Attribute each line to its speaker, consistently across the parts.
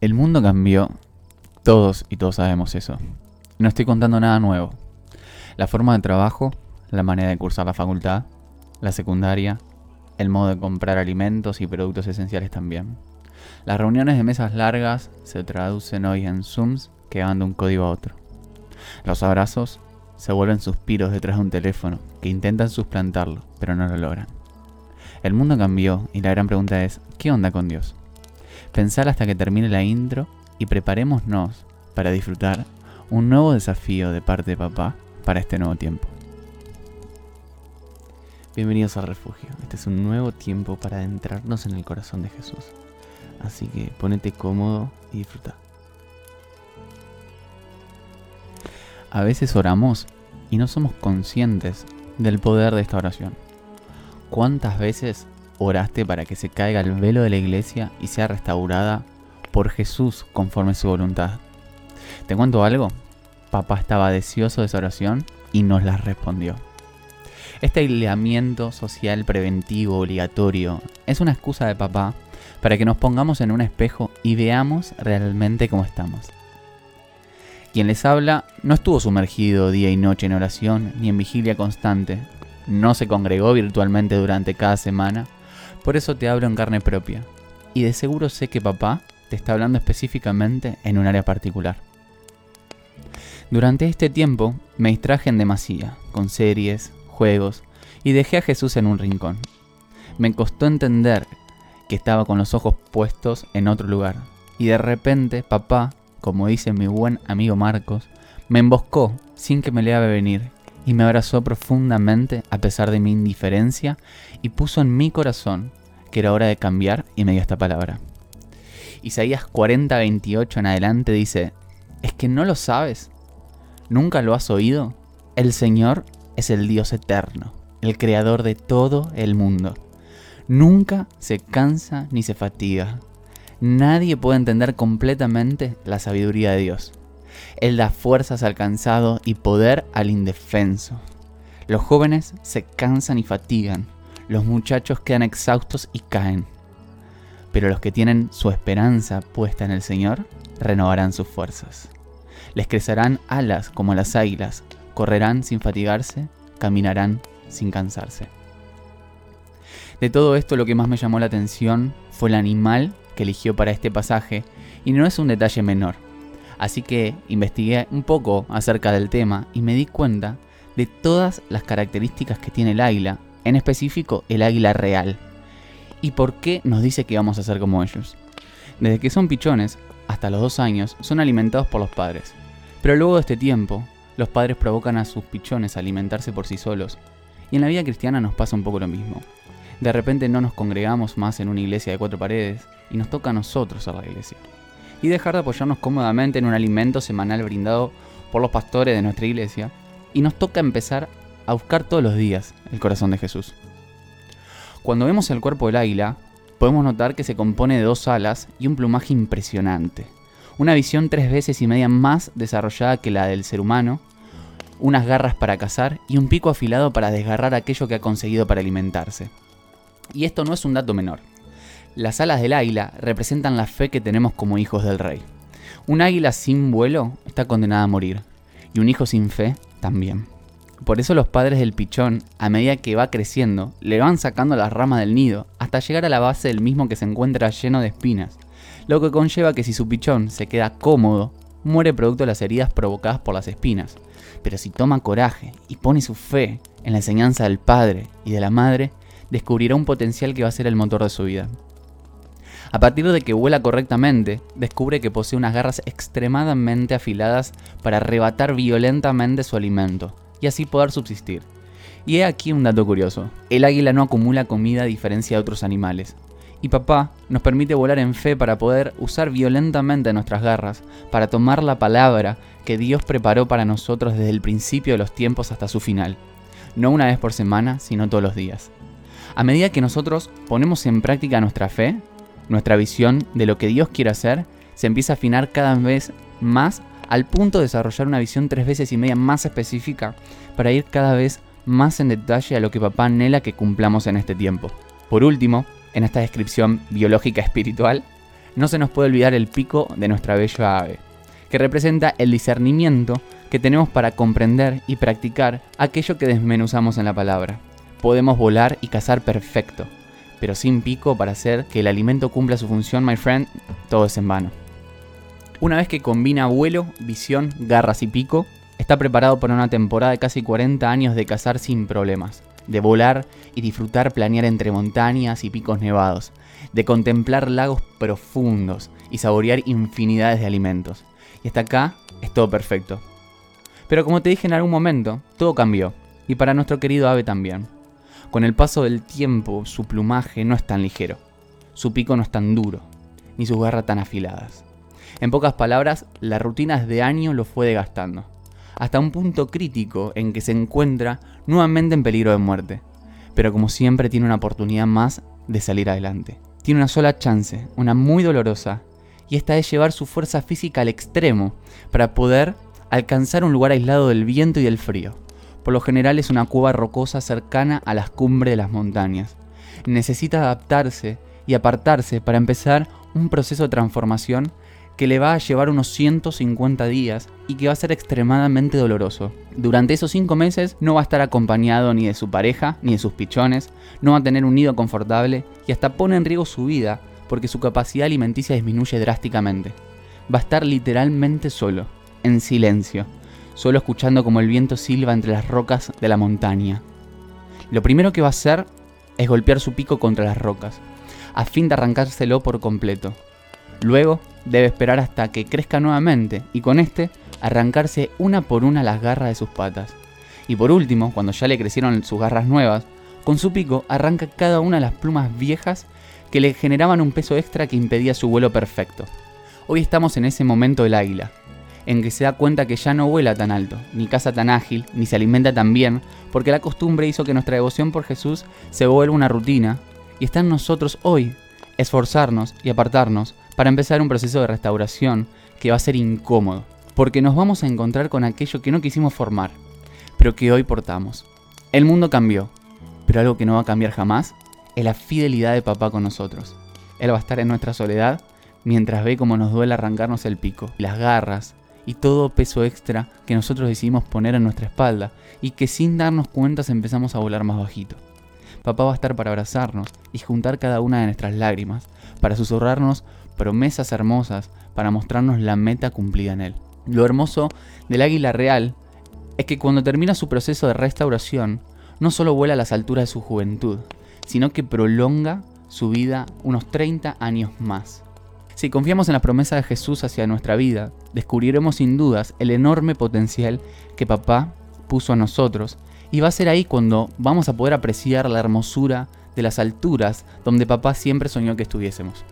Speaker 1: El mundo cambió, todos y todos sabemos eso. No estoy contando nada nuevo. La forma de trabajo, la manera de cursar la facultad, la secundaria, el modo de comprar alimentos y productos esenciales también. Las reuniones de mesas largas se traducen hoy en Zooms que van de un código a otro. Los abrazos se vuelven suspiros detrás de un teléfono que intentan suplantarlo, pero no lo logran. El mundo cambió y la gran pregunta es, ¿qué onda con Dios? Pensar hasta que termine la intro y preparémonos para disfrutar un nuevo desafío de parte de papá para este nuevo tiempo. Bienvenidos al refugio. Este es un nuevo tiempo para adentrarnos en el corazón de Jesús. Así que ponete cómodo y disfruta. A veces oramos y no somos conscientes del poder de esta oración. ¿Cuántas veces oraste para que se caiga el velo de la iglesia y sea restaurada por Jesús conforme su voluntad? ¿Te cuento algo? Papá estaba deseoso de esa oración y nos la respondió. Este aislamiento social preventivo obligatorio es una excusa de papá para que nos pongamos en un espejo y veamos realmente cómo estamos. Quien les habla no estuvo sumergido día y noche en oración ni en vigilia constante, no se congregó virtualmente durante cada semana, por eso te hablo en carne propia. Y de seguro sé que papá te está hablando específicamente en un área particular. Durante este tiempo me distraje en demasía, con series, juegos, y dejé a Jesús en un rincón. Me costó entender que estaba con los ojos puestos en otro lugar, y de repente papá, como dice mi buen amigo Marcos, me emboscó sin que me le venir y me abrazó profundamente a pesar de mi indiferencia y puso en mi corazón que era hora de cambiar y me dio esta palabra. Isaías 40:28 en adelante dice, ¿es que no lo sabes? ¿Nunca lo has oído? El Señor es el Dios eterno, el creador de todo el mundo. Nunca se cansa ni se fatiga. Nadie puede entender completamente la sabiduría de Dios. Él da fuerzas al cansado y poder al indefenso. Los jóvenes se cansan y fatigan, los muchachos quedan exhaustos y caen. Pero los que tienen su esperanza puesta en el Señor renovarán sus fuerzas. Les crecerán alas como las águilas, correrán sin fatigarse, caminarán sin cansarse. De todo esto lo que más me llamó la atención fue el animal que eligió para este pasaje, y no es un detalle menor. Así que investigué un poco acerca del tema y me di cuenta de todas las características que tiene el águila, en específico el águila real. ¿Y por qué nos dice que vamos a ser como ellos? Desde que son pichones hasta los dos años son alimentados por los padres. Pero luego de este tiempo, los padres provocan a sus pichones a alimentarse por sí solos. Y en la vida cristiana nos pasa un poco lo mismo. De repente no nos congregamos más en una iglesia de cuatro paredes y nos toca a nosotros a la iglesia y dejar de apoyarnos cómodamente en un alimento semanal brindado por los pastores de nuestra iglesia, y nos toca empezar a buscar todos los días el corazón de Jesús. Cuando vemos el cuerpo del águila, podemos notar que se compone de dos alas y un plumaje impresionante, una visión tres veces y media más desarrollada que la del ser humano, unas garras para cazar y un pico afilado para desgarrar aquello que ha conseguido para alimentarse. Y esto no es un dato menor. Las alas del águila representan la fe que tenemos como hijos del rey. Un águila sin vuelo está condenada a morir, y un hijo sin fe también. Por eso los padres del pichón, a medida que va creciendo, le van sacando las ramas del nido hasta llegar a la base del mismo que se encuentra lleno de espinas, lo que conlleva que si su pichón se queda cómodo, muere producto de las heridas provocadas por las espinas. Pero si toma coraje y pone su fe en la enseñanza del padre y de la madre, descubrirá un potencial que va a ser el motor de su vida. A partir de que vuela correctamente, descubre que posee unas garras extremadamente afiladas para arrebatar violentamente su alimento y así poder subsistir. Y he aquí un dato curioso. El águila no acumula comida a diferencia de otros animales. Y papá nos permite volar en fe para poder usar violentamente nuestras garras, para tomar la palabra que Dios preparó para nosotros desde el principio de los tiempos hasta su final. No una vez por semana, sino todos los días. A medida que nosotros ponemos en práctica nuestra fe, nuestra visión de lo que Dios quiere hacer se empieza a afinar cada vez más al punto de desarrollar una visión tres veces y media más específica para ir cada vez más en detalle a lo que papá anhela que cumplamos en este tiempo. Por último, en esta descripción biológica espiritual, no se nos puede olvidar el pico de nuestra bella ave, que representa el discernimiento que tenemos para comprender y practicar aquello que desmenuzamos en la palabra. Podemos volar y cazar perfecto, pero sin pico para hacer que el alimento cumpla su función, my friend, todo es en vano. Una vez que combina vuelo, visión, garras y pico, está preparado para una temporada de casi 40 años de cazar sin problemas, de volar y disfrutar planear entre montañas y picos nevados, de contemplar lagos profundos y saborear infinidades de alimentos. Y hasta acá es todo perfecto. Pero como te dije en algún momento, todo cambió, y para nuestro querido ave también. Con el paso del tiempo, su plumaje no es tan ligero, su pico no es tan duro, ni sus garras tan afiladas. En pocas palabras, las rutinas de año lo fue desgastando, hasta un punto crítico en que se encuentra nuevamente en peligro de muerte. Pero como siempre tiene una oportunidad más de salir adelante. Tiene una sola chance, una muy dolorosa, y esta es llevar su fuerza física al extremo para poder alcanzar un lugar aislado del viento y del frío. Por lo general es una cueva rocosa cercana a las cumbres de las montañas. Necesita adaptarse y apartarse para empezar un proceso de transformación que le va a llevar unos 150 días y que va a ser extremadamente doloroso. Durante esos 5 meses no va a estar acompañado ni de su pareja ni de sus pichones, no va a tener un nido confortable y hasta pone en riesgo su vida porque su capacidad alimenticia disminuye drásticamente. Va a estar literalmente solo, en silencio, solo escuchando como el viento silba entre las rocas de la montaña. Lo primero que va a hacer es golpear su pico contra las rocas, a fin de arrancárselo por completo. Luego debe esperar hasta que crezca nuevamente y con este arrancarse una por una las garras de sus patas. Y por último, cuando ya le crecieron sus garras nuevas, con su pico arranca cada una de las plumas viejas que le generaban un peso extra que impedía su vuelo perfecto. Hoy estamos en ese momento del águila, en que se da cuenta que ya no vuela tan alto, ni caza tan ágil, ni se alimenta tan bien, porque la costumbre hizo que nuestra devoción por Jesús se vuelva una rutina, y está en nosotros hoy esforzarnos y apartarnos para empezar un proceso de restauración que va a ser incómodo, porque nos vamos a encontrar con aquello que no quisimos formar, pero que hoy portamos. El mundo cambió, pero algo que no va a cambiar jamás es la fidelidad de papá con nosotros. Él va a estar en nuestra soledad mientras ve cómo nos duele arrancarnos el pico, las garras y todo peso extra que nosotros decidimos poner en nuestra espalda y que sin darnos cuenta empezamos a volar más bajito. Papá va a estar para abrazarnos y juntar cada una de nuestras lágrimas, para susurrarnos promesas hermosas para mostrarnos la meta cumplida en él. Lo hermoso del águila real es que cuando termina su proceso de restauración, no solo vuela a las alturas de su juventud, sino que prolonga su vida unos 30 años más. Si confiamos en las promesas de Jesús hacia nuestra vida, descubriremos sin dudas el enorme potencial que papá puso a nosotros y va a ser ahí cuando vamos a poder apreciar la hermosura de las alturas donde papá siempre soñó que estuviésemos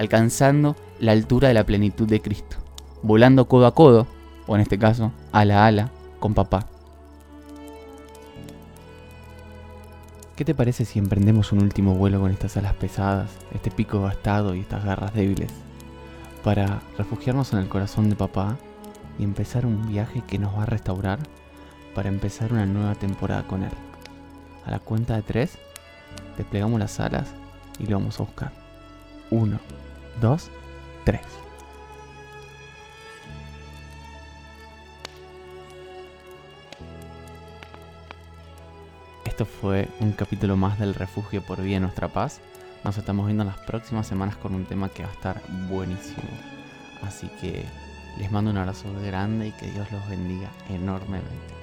Speaker 1: alcanzando la altura de la plenitud de Cristo, volando codo a codo, o en este caso, ala a ala, con papá. ¿Qué te parece si emprendemos un último vuelo con estas alas pesadas, este pico gastado y estas garras débiles, para refugiarnos en el corazón de papá y empezar un viaje que nos va a restaurar para empezar una nueva temporada con él? A la cuenta de tres, desplegamos las alas y lo vamos a buscar. Uno. 2, 3. Esto fue un capítulo más del refugio por vía nuestra paz. Nos estamos viendo las próximas semanas con un tema que va a estar buenísimo. Así que les mando un abrazo grande y que Dios los bendiga enormemente.